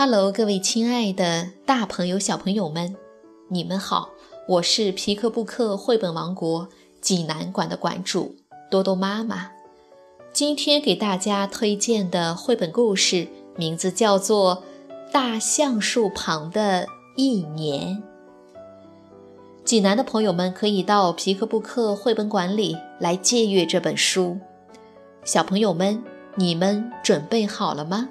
Hello，各位亲爱的大朋友、小朋友们，你们好！我是皮克布克绘本王国济南馆的馆主多多妈妈。今天给大家推荐的绘本故事名字叫做《大橡树旁的一年》。济南的朋友们可以到皮克布克绘本馆里来借阅这本书。小朋友们，你们准备好了吗？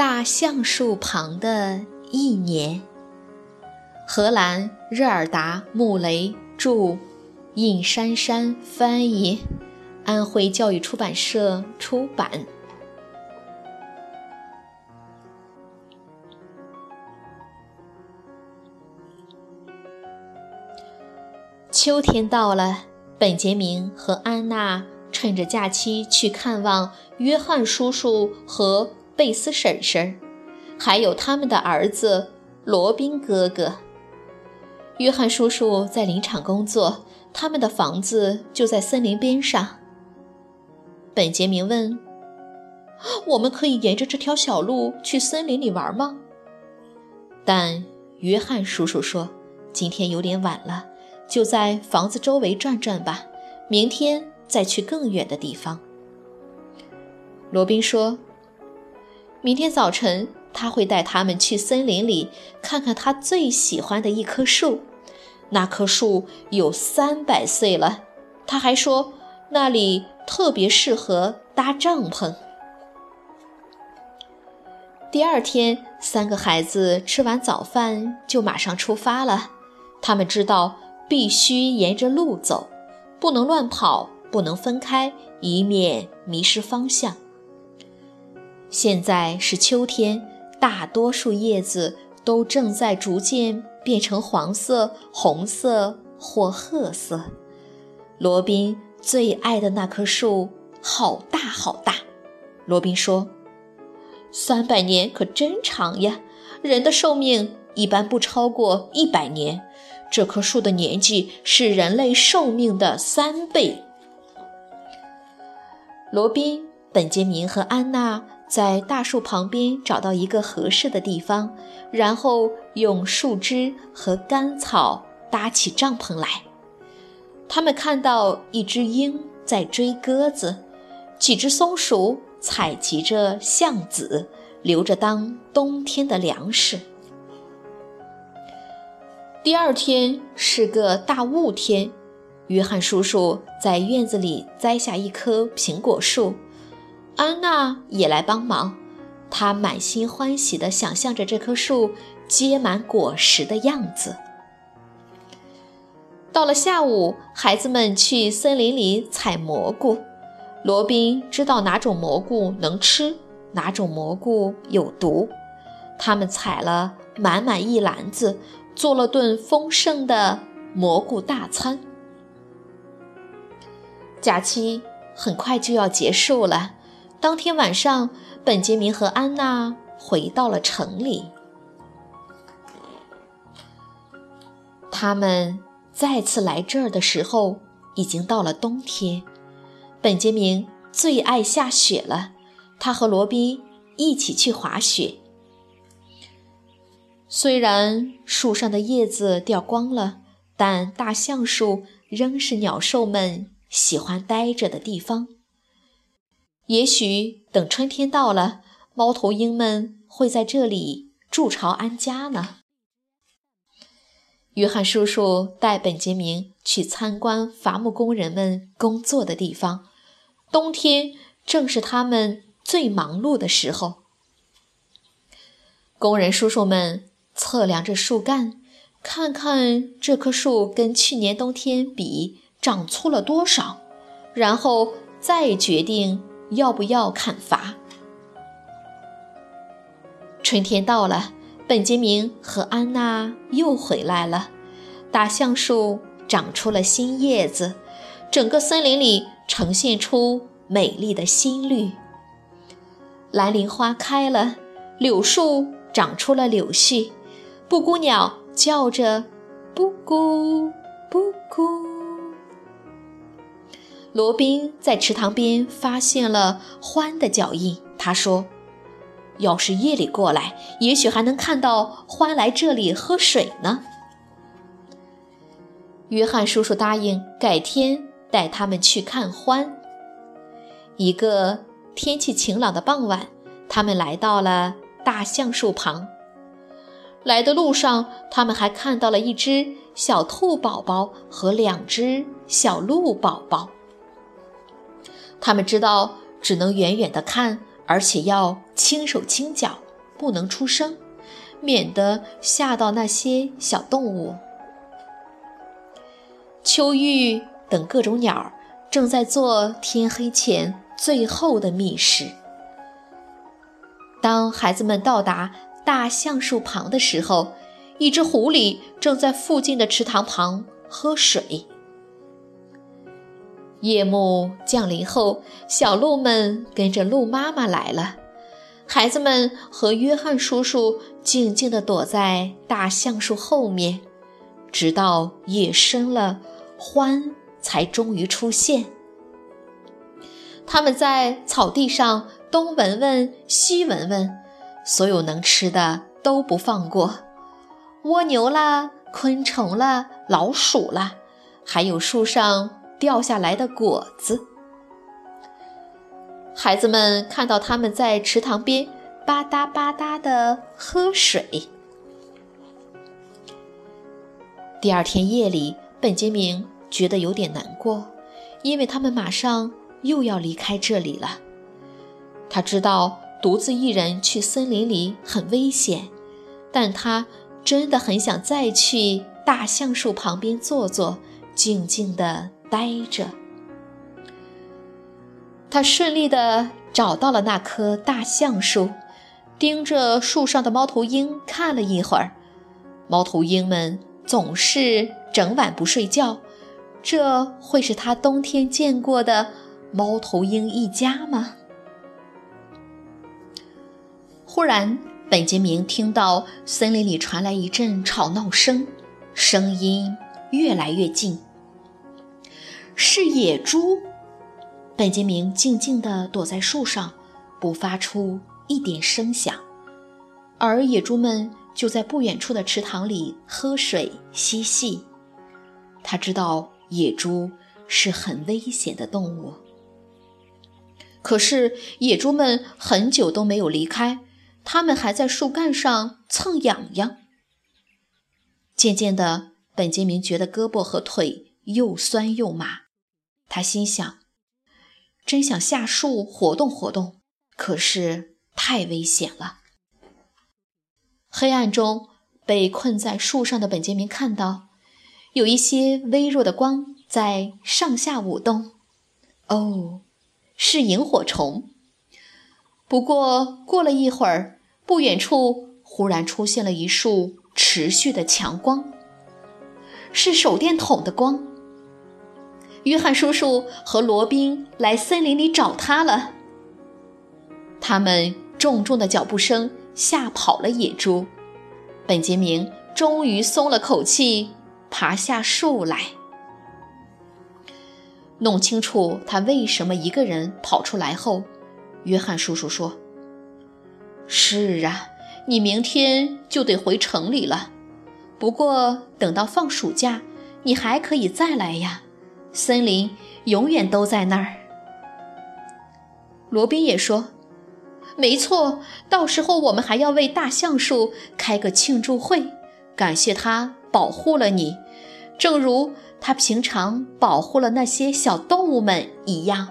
大橡树旁的一年，荷兰热尔达·穆雷著，印珊珊翻译，安徽教育出版社出版。秋天到了，本杰明和安娜趁着假期去看望约翰叔叔和。贝斯婶婶，还有他们的儿子罗宾哥哥。约翰叔叔在林场工作，他们的房子就在森林边上。本杰明问：“我们可以沿着这条小路去森林里玩吗？”但约翰叔叔说：“今天有点晚了，就在房子周围转转吧，明天再去更远的地方。”罗宾说。明天早晨，他会带他们去森林里看看他最喜欢的一棵树。那棵树有三百岁了。他还说，那里特别适合搭帐篷。第二天，三个孩子吃完早饭就马上出发了。他们知道必须沿着路走，不能乱跑，不能分开，以免迷失方向。现在是秋天，大多数叶子都正在逐渐变成黄色、红色或褐色。罗宾最爱的那棵树好大好大。罗宾说：“三百年可真长呀！人的寿命一般不超过一百年，这棵树的年纪是人类寿命的三倍。”罗宾、本杰明和安娜。在大树旁边找到一个合适的地方，然后用树枝和干草搭起帐篷来。他们看到一只鹰在追鸽子，几只松鼠采集着橡子，留着当冬天的粮食。第二天是个大雾天，约翰叔叔在院子里栽下一棵苹果树。安娜也来帮忙，她满心欢喜地想象着这棵树结满果实的样子。到了下午，孩子们去森林里采蘑菇。罗宾知道哪种蘑菇能吃，哪种蘑菇有毒。他们采了满满一篮子，做了顿丰盛的蘑菇大餐。假期很快就要结束了。当天晚上，本杰明和安娜回到了城里。他们再次来这儿的时候，已经到了冬天。本杰明最爱下雪了，他和罗宾一起去滑雪。虽然树上的叶子掉光了，但大橡树仍是鸟兽们喜欢待着的地方。也许等春天到了，猫头鹰们会在这里筑巢安家呢。约翰叔叔带本杰明去参观伐木工人们工作的地方。冬天正是他们最忙碌的时候。工人叔叔们测量着树干，看看这棵树跟去年冬天比长粗了多少。然后再决定要不要砍伐。春天到了，本杰明和安娜又回来了。大橡树长出了新叶子，整个森林里呈现出美丽的新绿。蓝铃花开了，柳树长出了柳絮，布谷鸟叫着“布谷布谷”。罗宾在池塘边发现了獾的脚印，他说：“要是夜里过来，也许还能看到獾来这里喝水呢。”约翰叔叔答应改天带他们去看獾。一个天气晴朗的傍晚，他们来到了大橡树旁。来的路上，他们还看到了一只小兔宝宝和两只小鹿宝宝。他们知道只能远远地看，而且要轻手轻脚，不能出声，免得吓到那些小动物。秋玉等各种鸟儿正在做天黑前最后的觅食。当孩子们到达大橡树旁的时候，一只狐狸正在附近的池塘旁喝水。夜幕降临后，小鹿们跟着鹿妈妈来了。孩子们和约翰叔叔静静地躲在大橡树后面，直到夜深了，獾才终于出现。他们在草地上东闻闻西闻闻，所有能吃的都不放过：蜗牛啦，昆虫啦，老鼠啦，还有树上。掉下来的果子。孩子们看到他们在池塘边吧嗒吧嗒地喝水。第二天夜里，本杰明觉得有点难过，因为他们马上又要离开这里了。他知道独自一人去森林里很危险，但他真的很想再去大橡树旁边坐坐，静静地。呆着，他顺利地找到了那棵大橡树，盯着树上的猫头鹰看了一会儿。猫头鹰们总是整晚不睡觉，这会是他冬天见过的猫头鹰一家吗？忽然，本杰明听到森林里传来一阵吵闹声，声音越来越近。是野猪。本杰明静静地躲在树上，不发出一点声响，而野猪们就在不远处的池塘里喝水嬉戏。他知道野猪是很危险的动物，可是野猪们很久都没有离开，它们还在树干上蹭痒痒。渐渐的，本杰明觉得胳膊和腿又酸又麻。他心想：“真想下树活动活动，可是太危险了。”黑暗中，被困在树上的本杰明看到有一些微弱的光在上下舞动。哦，是萤火虫。不过过了一会儿，不远处忽然出现了一束持续的强光，是手电筒的光。约翰叔叔和罗宾来森林里找他了。他们重重的脚步声吓跑了野猪。本杰明终于松了口气，爬下树来，弄清楚他为什么一个人跑出来后，约翰叔叔说：“是啊，你明天就得回城里了。不过等到放暑假，你还可以再来呀。”森林永远都在那儿。罗宾也说：“没错，到时候我们还要为大橡树开个庆祝会，感谢它保护了你，正如它平常保护了那些小动物们一样。”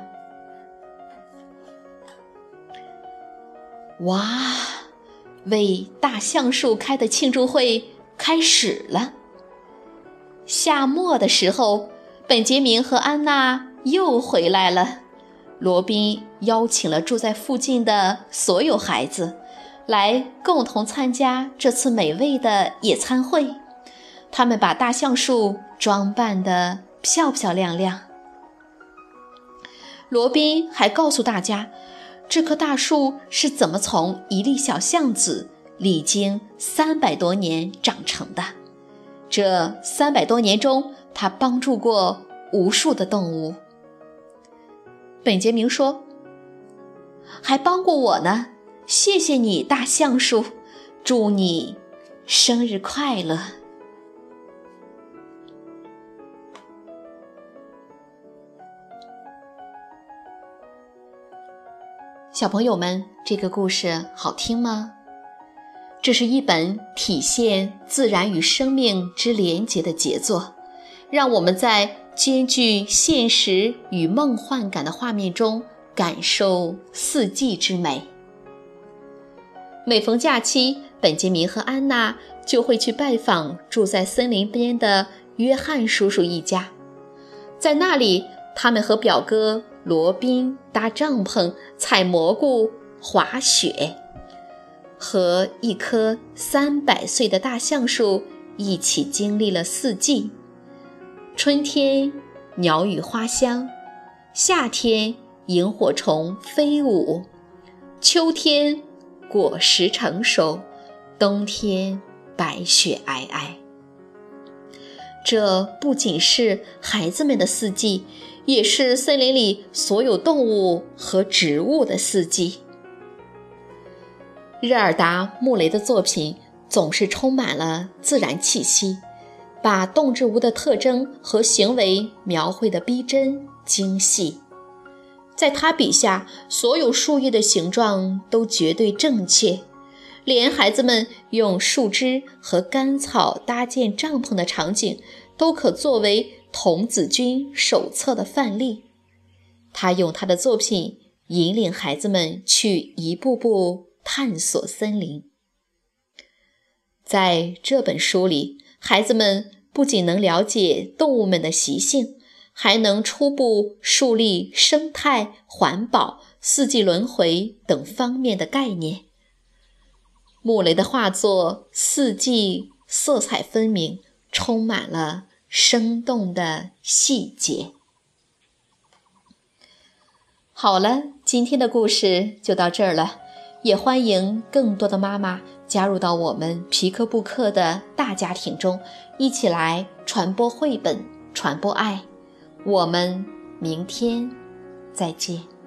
哇，为大橡树开的庆祝会开始了。夏末的时候。本杰明和安娜又回来了。罗宾邀请了住在附近的所有孩子，来共同参加这次美味的野餐会。他们把大橡树装扮得漂漂亮亮。罗宾还告诉大家，这棵大树是怎么从一粒小橡子历经三百多年长成的。这三百多年中，他帮助过无数的动物。本杰明说：“还帮过我呢，谢谢你，大橡树，祝你生日快乐。”小朋友们，这个故事好听吗？这是一本体现自然与生命之连结的杰作，让我们在。兼具现实与梦幻感的画面中，感受四季之美。每逢假期，本杰明和安娜就会去拜访住在森林边的约翰叔叔一家。在那里，他们和表哥罗宾搭帐篷、采蘑菇、滑雪，和一棵三百岁的大橡树一起经历了四季。春天，鸟语花香；夏天，萤火虫飞舞；秋天，果实成熟；冬天，白雪皑皑。这不仅是孩子们的四季，也是森林里所有动物和植物的四季。热尔达·穆雷的作品总是充满了自然气息。把动植物的特征和行为描绘得逼真精细，在他笔下，所有树叶的形状都绝对正确，连孩子们用树枝和干草搭建帐篷的场景，都可作为童子军手册的范例。他用他的作品引领孩子们去一步步探索森林。在这本书里。孩子们不仅能了解动物们的习性，还能初步树立生态、环保、四季轮回等方面的概念。穆雷的画作四季色彩分明，充满了生动的细节。好了，今天的故事就到这儿了，也欢迎更多的妈妈。加入到我们皮克布克的大家庭中，一起来传播绘本，传播爱。我们明天再见。